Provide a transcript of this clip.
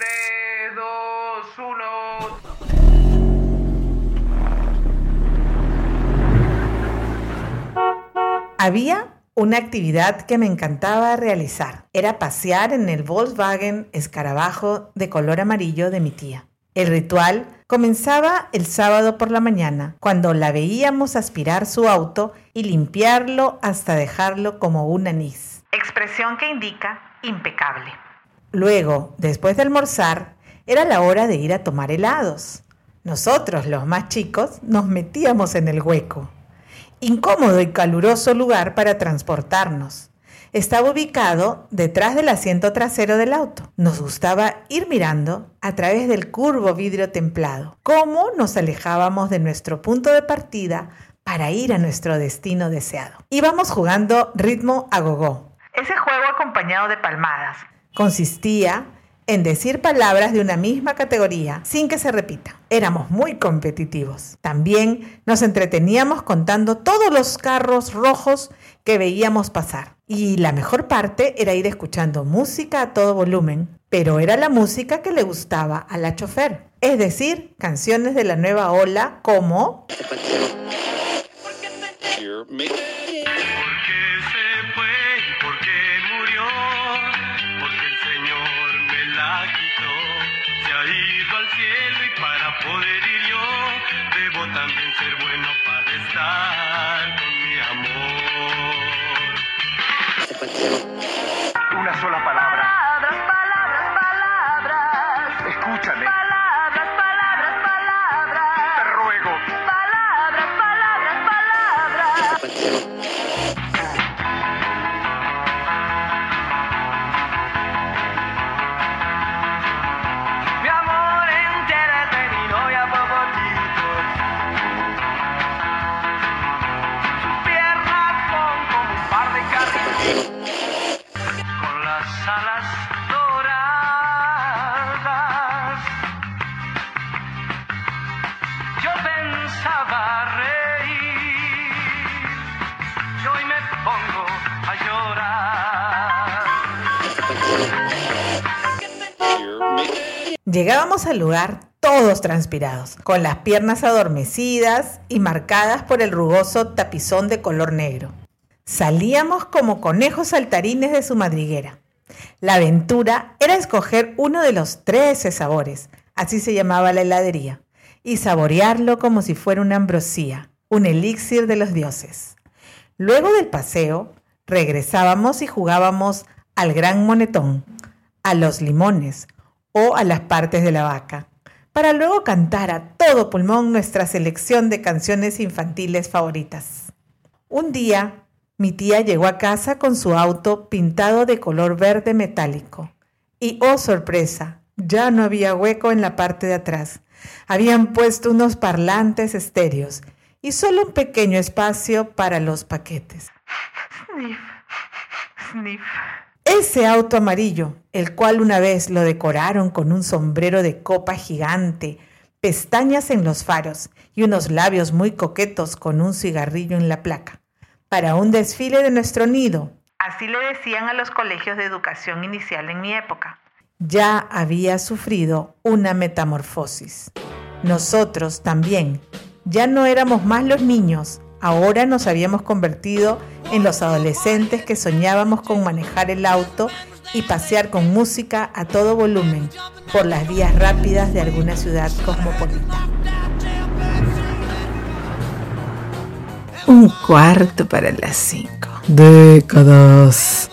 3, 2, 1. Había una actividad que me encantaba realizar. Era pasear en el Volkswagen escarabajo de color amarillo de mi tía. El ritual comenzaba el sábado por la mañana, cuando la veíamos aspirar su auto y limpiarlo hasta dejarlo como un anís. Expresión que indica impecable. Luego, después de almorzar, era la hora de ir a tomar helados. Nosotros, los más chicos, nos metíamos en el hueco. Incómodo y caluroso lugar para transportarnos. Estaba ubicado detrás del asiento trasero del auto. Nos gustaba ir mirando a través del curvo vidrio templado, cómo nos alejábamos de nuestro punto de partida para ir a nuestro destino deseado. Íbamos jugando ritmo a gogó. Ese juego acompañado de palmadas, consistía en decir palabras de una misma categoría sin que se repita. Éramos muy competitivos. También nos entreteníamos contando todos los carros rojos que veíamos pasar. Y la mejor parte era ir escuchando música a todo volumen, pero era la música que le gustaba a la chofer. Es decir, canciones de la nueva ola como... poder también ser bueno para estar con mi amor. Una sola palabra. Palabras, palabras, palabras. Escúchame. Palabras, palabras, palabras. Te ruego. Palabras, palabras, palabras. Con las alas doradas. Yo pensaba reír, hoy me pongo a llorar. Llegábamos al lugar todos transpirados, con las piernas adormecidas y marcadas por el rugoso tapizón de color negro. Salíamos como conejos saltarines de su madriguera. La aventura era escoger uno de los 13 sabores, así se llamaba la heladería, y saborearlo como si fuera una ambrosía, un elixir de los dioses. Luego del paseo, regresábamos y jugábamos al gran monetón, a los limones o a las partes de la vaca, para luego cantar a todo pulmón nuestra selección de canciones infantiles favoritas. Un día, mi tía llegó a casa con su auto pintado de color verde metálico. Y oh sorpresa, ya no había hueco en la parte de atrás. Habían puesto unos parlantes estéreos y solo un pequeño espacio para los paquetes. Sniff, sniff. Ese auto amarillo, el cual una vez lo decoraron con un sombrero de copa gigante, pestañas en los faros y unos labios muy coquetos con un cigarrillo en la placa, para un desfile de nuestro nido. Así le decían a los colegios de educación inicial en mi época. Ya había sufrido una metamorfosis. Nosotros también. Ya no éramos más los niños, ahora nos habíamos convertido en los adolescentes que soñábamos con manejar el auto y pasear con música a todo volumen por las vías rápidas de alguna ciudad cosmopolita. Un cuarto para las cinco. Décadas.